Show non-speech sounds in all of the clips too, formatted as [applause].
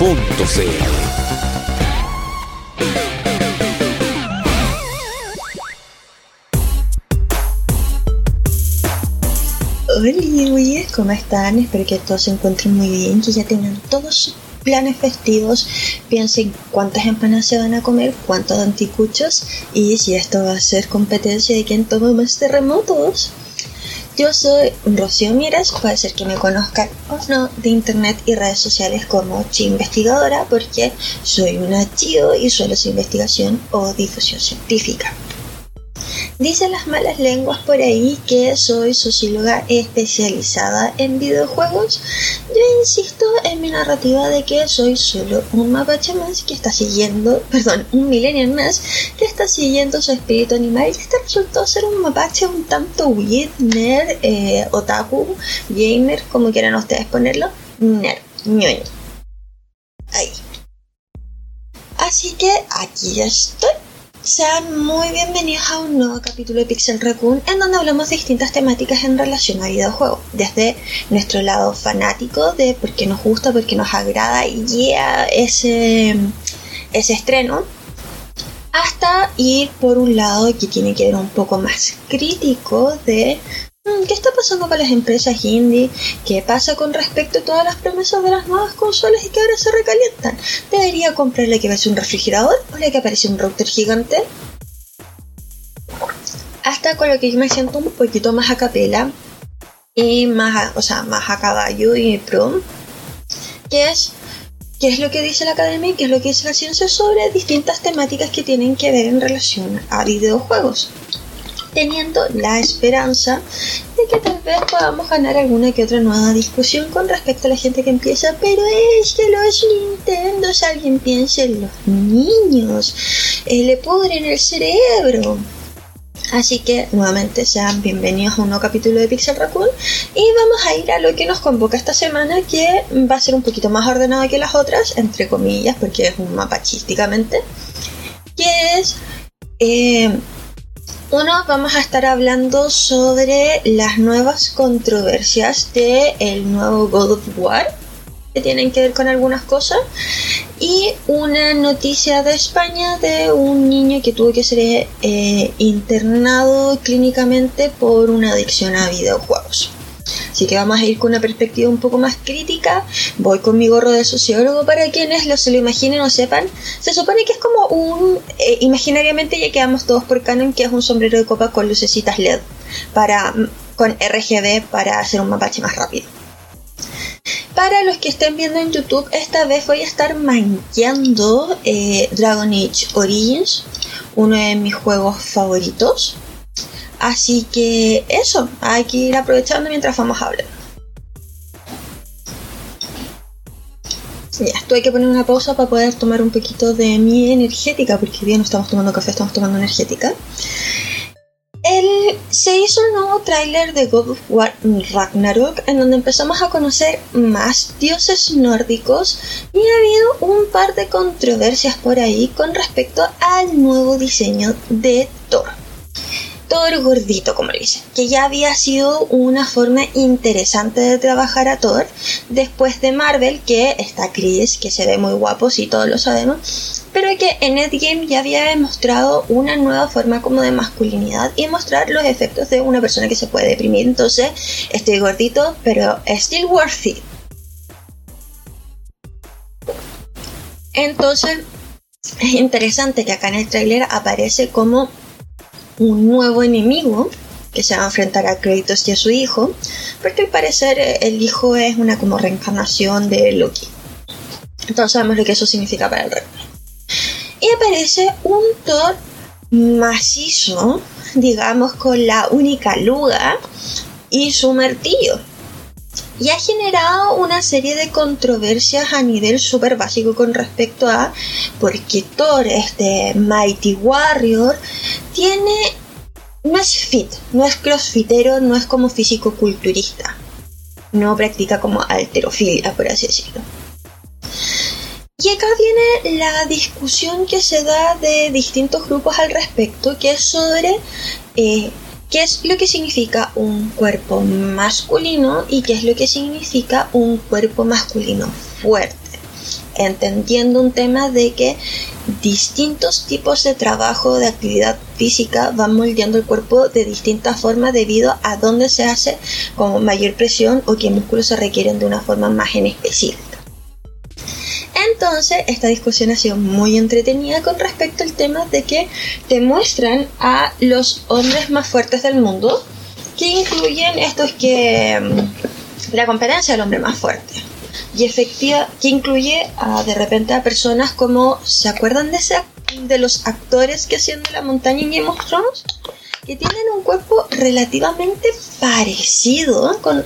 radiodemente.cl. Hola, ¿cómo están? Espero que todos se encuentren muy bien, que ya tengan todos sus planes festivos. Piensen cuántas empanadas se van a comer, cuántos anticuchos y si esto va a ser competencia de quién toma más terremotos. Yo soy Rocío Mieres, puede ser que me conozcan o no de internet y redes sociales como Chi Investigadora, porque soy una chio y suelo hacer investigación o difusión científica. Dicen las malas lenguas por ahí que soy socióloga especializada en videojuegos. Yo insisto en mi narrativa de que soy solo un mapache más que está siguiendo, [laughs] perdón, un millennial más que está siguiendo su espíritu animal y este resultó ser un mapache un tanto weird, nerd, eh, otaku, gamer, como quieran ustedes ponerlo, nerd, ñoño. Ahí. Así que aquí ya estoy. Sean muy bienvenidos a un nuevo capítulo de Pixel Raccoon en donde hablamos de distintas temáticas en relación a videojuegos. Desde nuestro lado fanático de por qué nos gusta, por qué nos agrada y yeah, ese, ese estreno, hasta ir por un lado que tiene que ver un poco más crítico de qué está pasando con las empresas indie, qué pasa con respecto a todas las promesas de las nuevas consolas y que ahora se recalientan. ¿Debería comprar la que parece un refrigerador o la que parece un router gigante? Hasta con lo que yo me siento un poquito más a capela y más a, o sea, más a caballo y pro, que es qué es lo que dice la academia y qué es lo que dice la ciencia sobre distintas temáticas que tienen que ver en relación a videojuegos teniendo la esperanza de que tal vez podamos ganar alguna que otra nueva discusión con respecto a la gente que empieza, pero es que los Nintendos, alguien piensa en los niños, eh, le pudren el cerebro. Así que nuevamente sean bienvenidos a un nuevo capítulo de Pixel Raccoon y vamos a ir a lo que nos convoca esta semana que va a ser un poquito más ordenado que las otras, entre comillas, porque es un mapa chísticamente, que es... Eh, uno, vamos a estar hablando sobre las nuevas controversias de el nuevo God of War, que tienen que ver con algunas cosas, y una noticia de España de un niño que tuvo que ser eh, internado clínicamente por una adicción a videojuegos. Así que vamos a ir con una perspectiva un poco más crítica. Voy con mi gorro de sociólogo para quienes lo se lo imaginen o sepan. Se supone que es como un, eh, imaginariamente ya quedamos todos por canon, que es un sombrero de copa con lucecitas LED para, con RGB para hacer un mapache más rápido. Para los que estén viendo en YouTube, esta vez voy a estar manqueando eh, Dragon Age Origins, uno de mis juegos favoritos. Así que eso, hay que ir aprovechando mientras vamos a hablar. Ya, hay que poner una pausa para poder tomar un poquito de mi energética, porque hoy día no estamos tomando café, estamos tomando energética. El, se hizo un nuevo tráiler de God of War Ragnarok en donde empezamos a conocer más dioses nórdicos y ha habido un par de controversias por ahí con respecto al nuevo diseño de Thor. Thor gordito, como le dicen, que ya había sido una forma interesante de trabajar a Thor después de Marvel, que está Chris, que se ve muy guapo, sí, todos lo sabemos, pero que en Endgame ya había demostrado una nueva forma como de masculinidad y mostrar los efectos de una persona que se puede deprimir. Entonces, estoy gordito, pero still worth it. Entonces, es interesante que acá en el tráiler aparece como un nuevo enemigo que se va a enfrentar a Kratos y a su hijo, porque al parecer eh, el hijo es una como reencarnación de Loki. Entonces sabemos lo que eso significa para el reino. Y aparece un Thor macizo, digamos, con la única luga y su martillo. Y ha generado una serie de controversias a nivel súper básico con respecto a porque Thor, este Mighty Warrior, tiene no es fit, no es crossfitero, no es como físico-culturista. No practica como alterofilia, por así decirlo. Y acá viene la discusión que se da de distintos grupos al respecto, que es sobre eh, qué es lo que significa un cuerpo masculino y qué es lo que significa un cuerpo masculino fuerte. Entendiendo un tema de que distintos tipos de trabajo, de actividad física van moldeando el cuerpo de distintas formas debido a dónde se hace con mayor presión o qué músculos se requieren de una forma más en específica. Entonces, esta discusión ha sido muy entretenida con respecto al tema de que te muestran a los hombres más fuertes del mundo, que incluyen estos que mm, la competencia del hombre más fuerte y efectiva que incluye de repente a personas como ¿se acuerdan de ese de los actores que hacían de la montaña en Game of Thrones? que tienen un cuerpo relativamente parecido con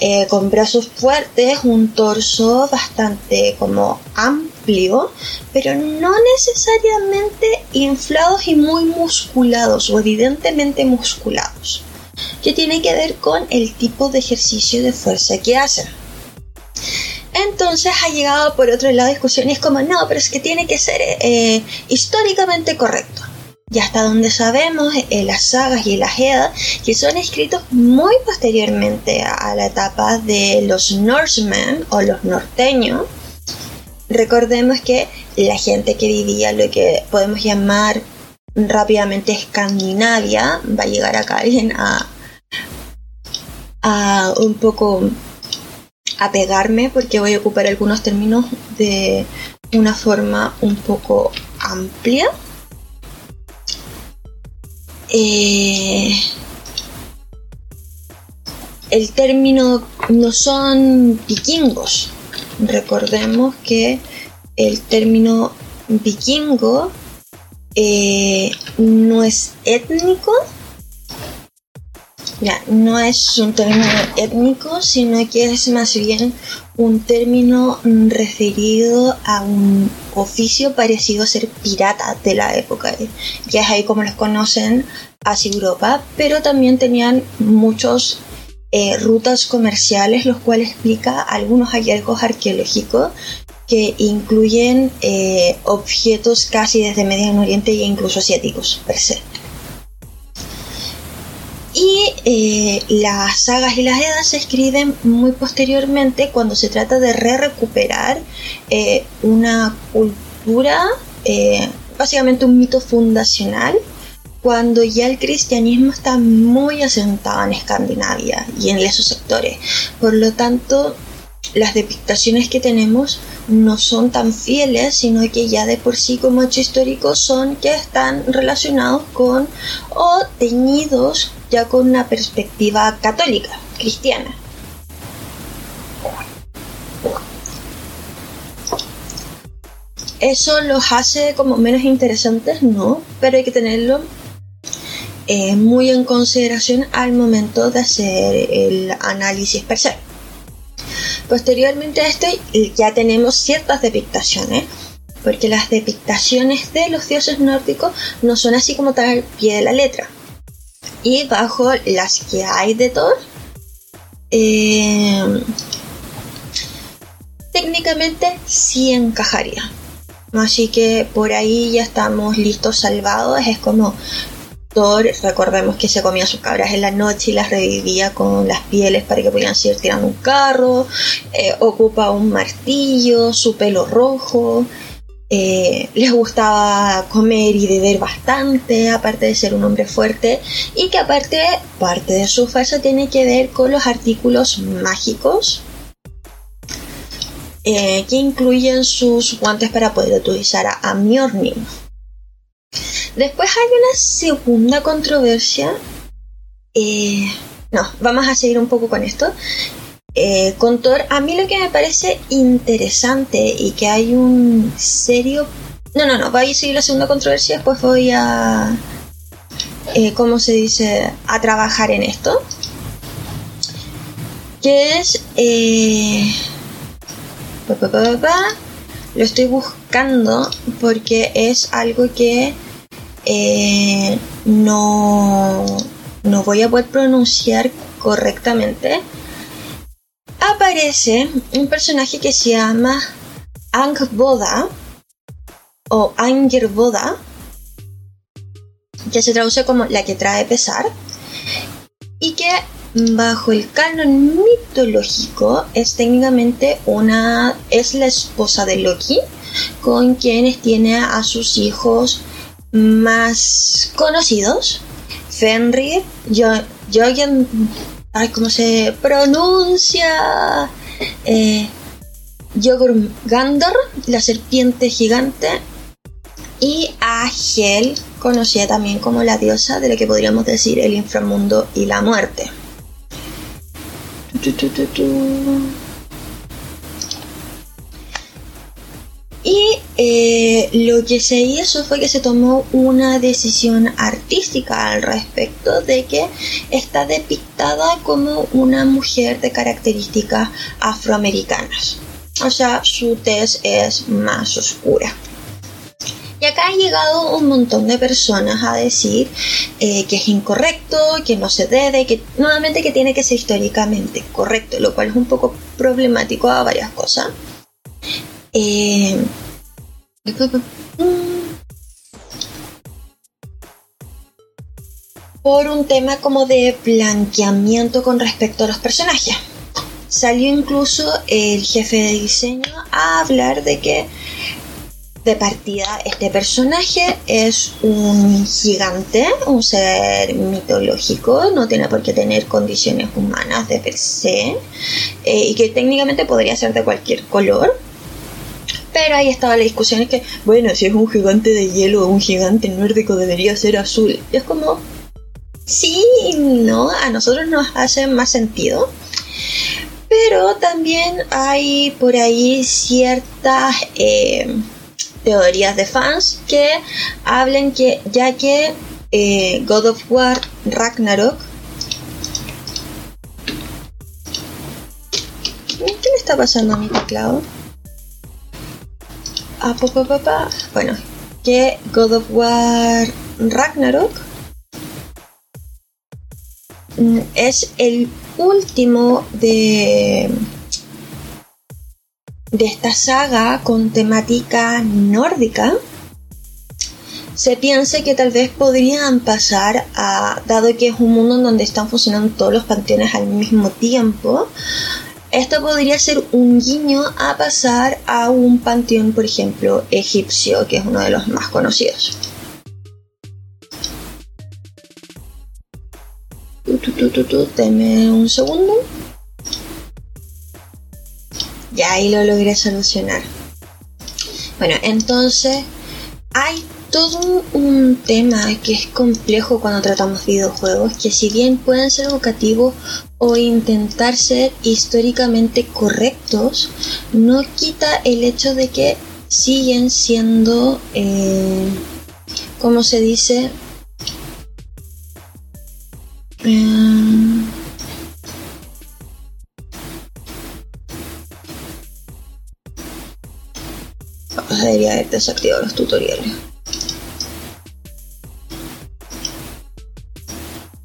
eh, con brazos fuertes, un torso bastante como amplio, pero no necesariamente inflados y muy musculados o evidentemente musculados, que tiene que ver con el tipo de ejercicio de fuerza que hacen. Entonces ha llegado por otro lado discusiones como, no, pero es que tiene que ser eh, históricamente correcto. Y hasta donde sabemos, en las sagas y las Eddas, que son escritos muy posteriormente a la etapa de los Norsemen o los norteños, recordemos que la gente que vivía lo que podemos llamar rápidamente Escandinavia, va a llegar acá alguien a, a un poco apegarme porque voy a ocupar algunos términos de una forma un poco amplia. Eh, el término no son vikingos. Recordemos que el término vikingo eh, no es étnico, ya, no es un término étnico, sino que es más bien un término referido a un oficio parecido a ser pirata de la época. Ya es ahí como los conocen hacia Europa, pero también tenían muchos eh, rutas comerciales, los cuales explica algunos hallazgos arqueológicos que incluyen eh, objetos casi desde Medio Oriente e incluso asiáticos per se. Y eh, las sagas y las edas se escriben muy posteriormente cuando se trata de re-recuperar eh, una cultura, eh, básicamente un mito fundacional, cuando ya el cristianismo está muy asentado en Escandinavia y en esos sectores. Por lo tanto, las depictaciones que tenemos no son tan fieles, sino que ya de por sí como hecho histórico son que están relacionados con o teñidos ya con una perspectiva católica, cristiana. ¿Eso los hace como menos interesantes? No, pero hay que tenerlo eh, muy en consideración al momento de hacer el análisis per se. Posteriormente a esto ya tenemos ciertas depictaciones, porque las depictaciones de los dioses nórdicos no son así como tal al pie de la letra. Y bajo las que hay de Thor, eh, técnicamente sí encajaría. Así que por ahí ya estamos listos, salvados. Es como recordemos que se comía sus cabras en la noche y las revivía con las pieles para que pudieran seguir tirando un carro, eh, ocupa un martillo, su pelo rojo, eh, les gustaba comer y beber bastante, aparte de ser un hombre fuerte, y que aparte parte de su fuerza tiene que ver con los artículos mágicos. Eh, que incluyen sus guantes para poder utilizar a, a Después hay una segunda controversia. Eh, no, vamos a seguir un poco con esto. Eh, con Thor, a mí lo que me parece interesante y que hay un serio... No, no, no, voy a seguir la segunda controversia, después voy a... Eh, ¿Cómo se dice? A trabajar en esto. que es... Eh, lo estoy buscando porque es algo que no, no voy a poder pronunciar correctamente. Aparece un personaje que se llama Angboda o Angerboda, que se traduce como la que trae pesar, y que bajo el canon mitológico es técnicamente una es la esposa de Loki con quienes tiene a sus hijos más conocidos Fenrir Jörgen ay, ¿cómo se pronuncia? Eh, Jörmungandr, la serpiente gigante y a Hel, conocida también como la diosa de lo que podríamos decir el inframundo y la muerte. Y eh, lo que se hizo fue que se tomó una decisión artística al respecto de que está depictada como una mujer de características afroamericanas. O sea, su tez es más oscura. Y acá han llegado un montón de personas a decir eh, que es incorrecto, que no se debe, que nuevamente que tiene que ser históricamente correcto, lo cual es un poco problemático a varias cosas. Eh, por un tema como de blanqueamiento con respecto a los personajes. Salió incluso el jefe de diseño a hablar de que de partida este personaje es un gigante, un ser mitológico, no tiene por qué tener condiciones humanas de per se, eh, y que técnicamente podría ser de cualquier color. Pero ahí estaba la discusión es que, bueno, si es un gigante de hielo o un gigante nórdico debería ser azul. Y es como, sí, no, a nosotros nos hace más sentido. Pero también hay por ahí ciertas eh, teorías de fans que hablan que ya que eh, God of War Ragnarok ¿Qué le está pasando a mi teclado? Ah. Bueno, que God of War Ragnarok mm, es el último de de esta saga con temática nórdica se piensa que tal vez podrían pasar a dado que es un mundo en donde están funcionando todos los panteones al mismo tiempo esto podría ser un guiño a pasar a un panteón, por ejemplo, egipcio, que es uno de los más conocidos. Deme un segundo. Ya ahí lo logré solucionar. Bueno, entonces hay todo un tema que es complejo cuando tratamos videojuegos, que si bien pueden ser educativos o intentar ser históricamente correctos, no quita el hecho de que siguen siendo, eh, se dice, eh, debería haber desactivado los tutoriales.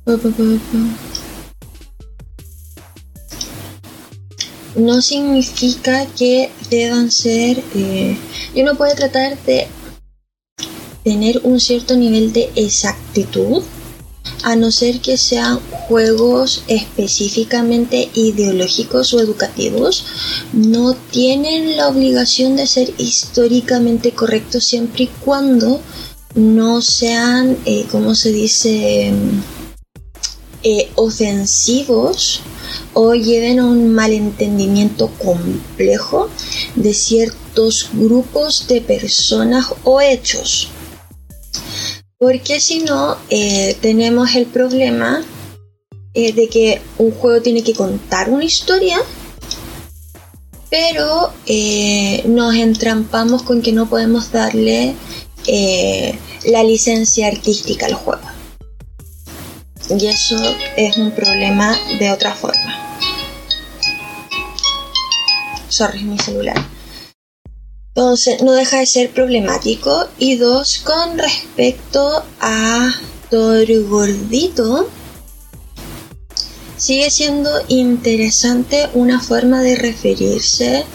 Pa, pa, pa, No significa que deban ser. Eh, uno puede tratar de tener un cierto nivel de exactitud, a no ser que sean juegos específicamente ideológicos o educativos, no tienen la obligación de ser históricamente correctos siempre y cuando no sean, eh, ¿cómo se dice? Eh, ofensivos o lleven a un malentendimiento complejo de ciertos grupos de personas o hechos. Porque si no, eh, tenemos el problema eh, de que un juego tiene que contar una historia, pero eh, nos entrampamos con que no podemos darle la licencia artística al juego. Y eso es un problema de otra forma. sorry, mi celular. Entonces, no deja de ser problemático. Y dos, con respecto a Thor Gordito, sigue siendo interesante una forma de referirse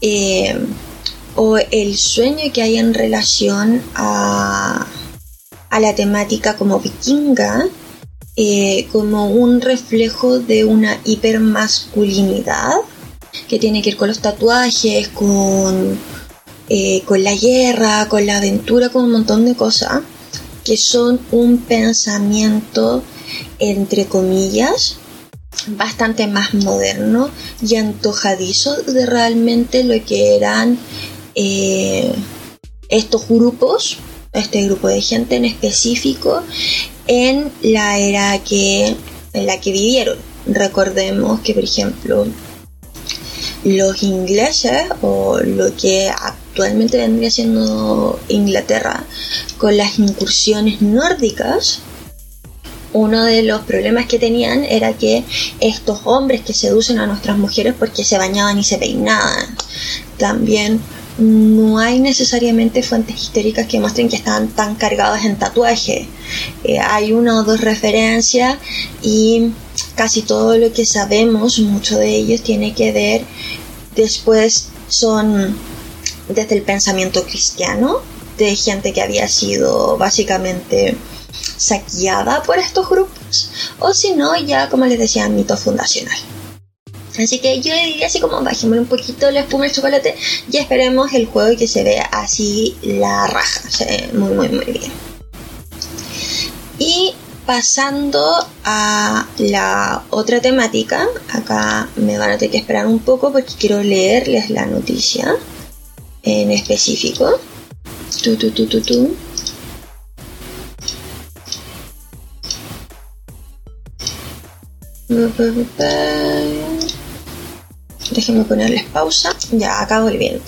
eh, o el sueño que hay en relación a, a la temática como vikinga eh, como un reflejo de una hipermasculinidad que tiene que ver con los tatuajes, con, eh, con la guerra, con la aventura, con un montón de cosas que son un pensamiento, entre comillas, bastante más moderno y antojadizo de realmente lo que eran eh, estos grupos, este grupo de gente en específico en la era que, en la que vivieron. Recordemos que, por ejemplo, los ingleses o lo que actualmente vendría siendo Inglaterra con las incursiones nórdicas, uno de los problemas que tenían era que estos hombres que seducen a nuestras mujeres porque se bañaban y se peinaban, también no hay necesariamente fuentes históricas que muestren que estaban tan cargadas en tatuaje. Eh, hay una o dos referencias y casi todo lo que sabemos, mucho de ellos tiene que ver después son desde el pensamiento cristiano, de gente que había sido básicamente saqueada por estos grupos, o si no, ya como les decía, mito fundacional. Así que yo diría así como bajémosle un poquito la espuma del chocolate y esperemos el juego que se vea así la raja. Se ve muy, muy, muy bien. Y pasando a la otra temática, acá me van a tener que esperar un poco porque quiero leerles la noticia en específico. Tu, tu, tu, tu, tu. Déjenme ponerles pausa. Ya, acabo bien.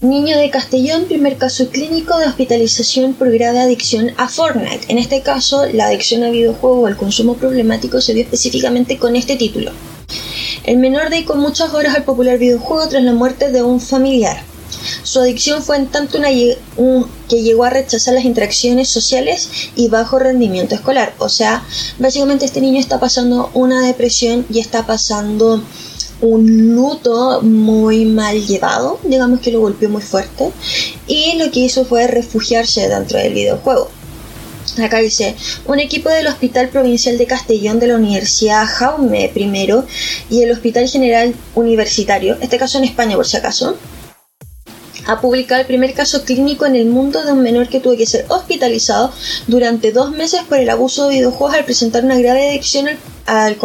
Niño de Castellón, primer caso clínico de hospitalización por grave adicción a Fortnite. En este caso, la adicción a videojuego o el consumo problemático se vio específicamente con este título. El menor dedicó muchas horas al popular videojuego tras la muerte de un familiar. Su adicción fue en tanto una que llegó a rechazar las interacciones sociales y bajo rendimiento escolar. O sea, básicamente este niño está pasando una depresión y está pasando un luto muy mal llevado, digamos que lo golpeó muy fuerte, y lo que hizo fue refugiarse dentro del videojuego. Acá dice, un equipo del Hospital Provincial de Castellón de la Universidad Jaume I y el Hospital General Universitario, este caso en España por si acaso, ha publicado el primer caso clínico en el mundo de un menor que tuvo que ser hospitalizado durante dos meses por el abuso de videojuegos al presentar una grave adicción al, al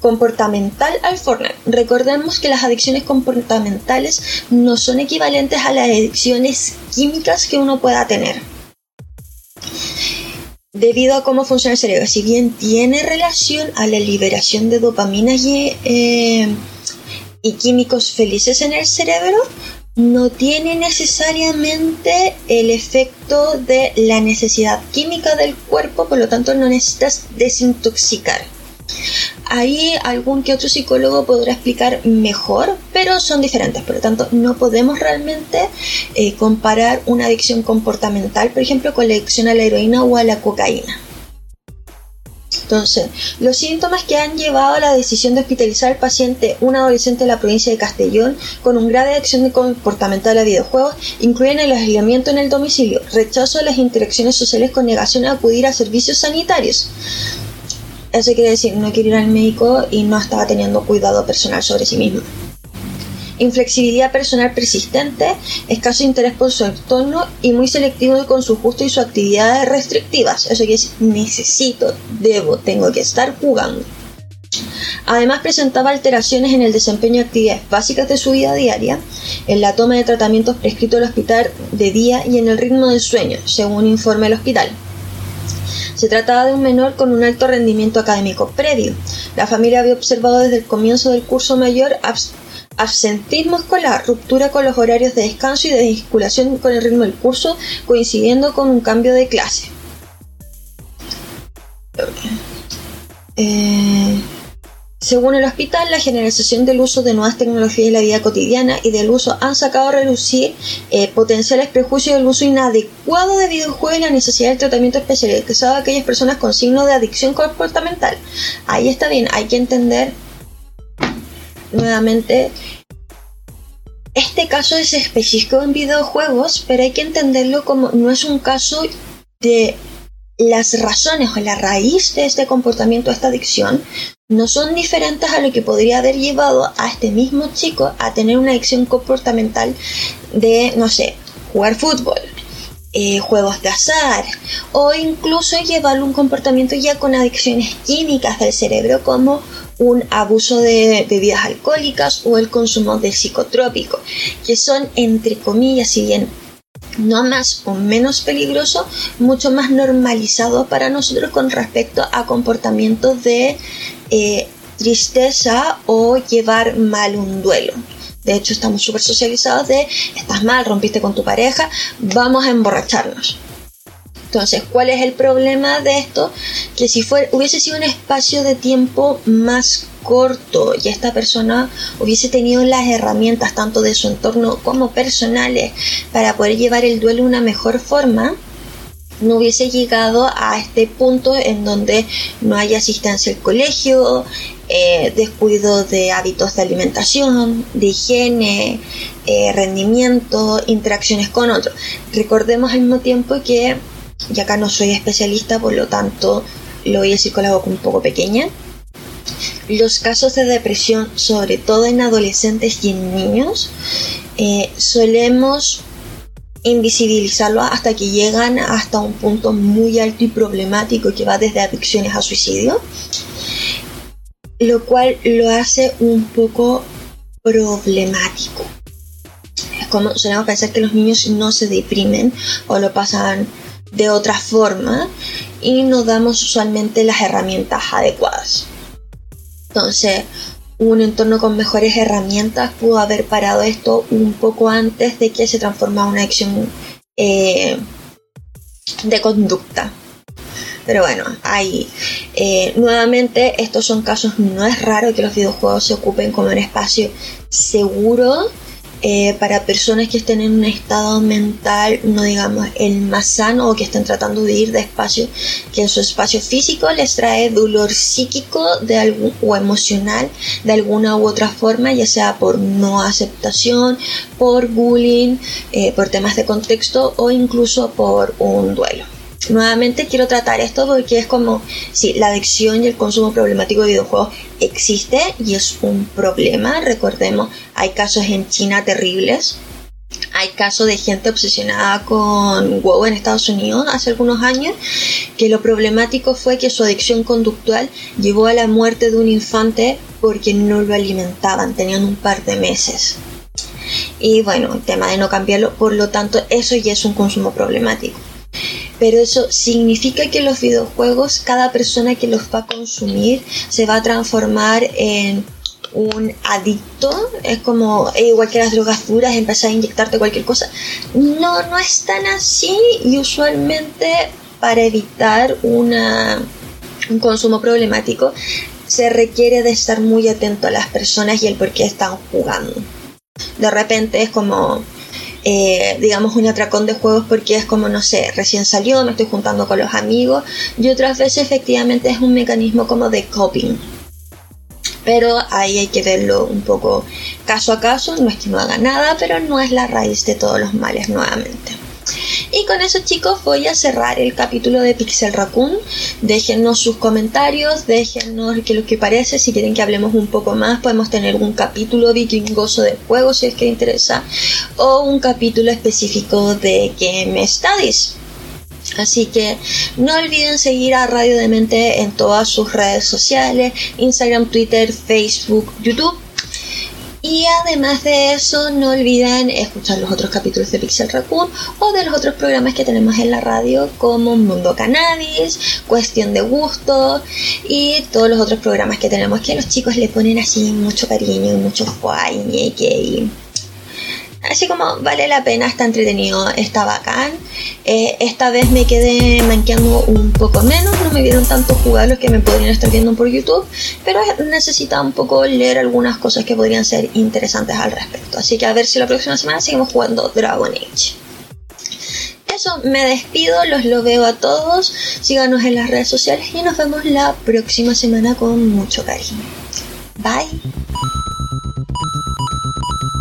comportamental al Fortnite. Recordemos que las adicciones comportamentales no son equivalentes a las adicciones químicas que uno pueda tener. Debido a cómo funciona el cerebro, si bien tiene relación a la liberación de dopamina y, eh, y químicos felices en el cerebro, no tiene necesariamente el efecto de la necesidad química del cuerpo, por lo tanto no necesitas desintoxicar. Ahí algún que otro psicólogo podrá explicar mejor, pero son diferentes. Por lo tanto, no podemos realmente eh, comparar una adicción comportamental, por ejemplo, con la adicción a la heroína o a la cocaína. Entonces, los síntomas que han llevado a la decisión de hospitalizar al paciente, un adolescente de la provincia de Castellón, con un grave adicción comportamental a videojuegos, incluyen el aislamiento en el domicilio, rechazo de las interacciones sociales con negación a acudir a servicios sanitarios, eso quiere decir no quiere ir al médico y no estaba teniendo cuidado personal sobre sí mismo. Inflexibilidad personal persistente, escaso interés por su entorno y muy selectivo con su gusto y sus actividades restrictivas. Eso quiere decir necesito, debo, tengo que estar jugando. Además presentaba alteraciones en el desempeño de actividades básicas de su vida diaria, en la toma de tratamientos prescritos al hospital de día y en el ritmo del sueño, según informe el hospital. Se trataba de un menor con un alto rendimiento académico previo. La familia había observado desde el comienzo del curso mayor absentismo escolar, ruptura con los horarios de descanso y de desvinculación con el ritmo del curso, coincidiendo con un cambio de clase. Eh, Según el hospital, la generalización del uso de nuevas tecnologías en la vida cotidiana y del uso han sacado a relucir eh, potenciales prejuicios del uso inadecuado de videojuegos y la necesidad del tratamiento especializado de aquellas personas con signos de adicción comportamental. Ahí está bien, hay que entender nuevamente este caso es específico en videojuegos, pero hay que entenderlo como no es un caso de las razones o la raíz de este comportamiento, esta adicción, no son diferentes a lo que podría haber llevado a este mismo chico a tener una adicción comportamental de, no sé, jugar fútbol, eh, juegos de azar o incluso llevar un comportamiento ya con adicciones químicas del cerebro como un abuso de bebidas alcohólicas o el consumo de psicotrópico, que son entre comillas, si bien no más o menos peligroso, mucho más normalizado para nosotros con respecto a comportamientos de eh, tristeza o llevar mal un duelo. De hecho, estamos súper socializados de, estás mal, rompiste con tu pareja, vamos a emborracharnos. Entonces, ¿cuál es el problema de esto? Que si fuera, hubiese sido un espacio de tiempo más corto y esta persona hubiese tenido las herramientas tanto de su entorno como personales para poder llevar el duelo de una mejor forma, no hubiese llegado a este punto en donde no hay asistencia al colegio, eh, descuido de hábitos de alimentación, de higiene, eh, rendimiento, interacciones con otros. Recordemos al mismo tiempo que y acá no soy especialista, por lo tanto lo voy a decir con la boca un poco pequeña. Los casos de depresión, sobre todo en adolescentes y en niños, eh, solemos invisibilizarlo hasta que llegan hasta un punto muy alto y problemático que va desde adicciones a suicidio, lo cual lo hace un poco problemático. Es como solemos pensar que los niños no se deprimen o lo pasan de otra forma y no damos usualmente las herramientas adecuadas. Entonces, un entorno con mejores herramientas pudo haber parado esto un poco antes de que se transformara una acción eh, de conducta. Pero bueno, ahí eh, nuevamente estos son casos, no es raro que los videojuegos se ocupen como un espacio seguro eh, para personas que estén en un estado mental, no digamos el más sano o que estén tratando de ir despacio, que en su espacio físico les trae dolor psíquico de algún, o emocional de alguna u otra forma, ya sea por no aceptación, por bullying, eh, por temas de contexto o incluso por un duelo. Nuevamente quiero tratar esto porque es como si la adicción y el consumo problemático de videojuegos existe y es un problema. Recordemos, hay casos en China terribles. Hay casos de gente obsesionada con WoW en Estados Unidos hace algunos años, que lo problemático fue que su adicción conductual llevó a la muerte de un infante porque no lo alimentaban, tenían un par de meses. Y bueno, el tema de no cambiarlo, por lo tanto, eso ya es un consumo problemático pero eso significa que los videojuegos, cada persona que los va a consumir se va a transformar en un adicto, es como igual que las drogas duras, empezar a inyectarte cualquier cosa. No, no es tan así y usualmente para evitar un consumo problemático se requiere de estar muy atento a las personas y el por qué están jugando. De repente es como eh, digamos, un atracón de juegos porque es como, no sé, recién salió, me estoy juntando con los amigos y otras veces efectivamente es un mecanismo como de coping. Pero ahí hay que verlo un poco caso a caso, no es que no haga nada, pero no es la raíz de todos los males nuevamente. Y con eso chicos voy a cerrar el capítulo de Pixel Raccoon. Déjennos sus comentarios, déjennos qué lo que parece. Si quieren que hablemos un poco más, podemos tener un capítulo vikingoso de juegos si es que interesa. O un capítulo específico de Game Studies. Así que no olviden seguir a Radio Demente en todas sus redes sociales, Instagram, Twitter, Facebook, YouTube y además de eso, no olviden escuchar los otros capítulos de Pixel Raccoon o de los otros programas que tenemos en la radio, como Mundo Cannabis, Cuestión de Gusto y todos los otros programas que tenemos que los chicos le ponen así mucho cariño y mucho guay, y Así como vale la pena, está entretenido, está bacán. Eh, esta vez me quedé manqueando un poco menos, no me vieron tanto jugar los que me podrían estar viendo por YouTube, pero necesitaba un poco leer algunas cosas que podrían ser interesantes al respecto. Así que a ver si la próxima semana seguimos jugando Dragon Age. Eso, me despido, los lo veo a todos, síganos en las redes sociales y nos vemos la próxima semana con mucho cariño. Bye.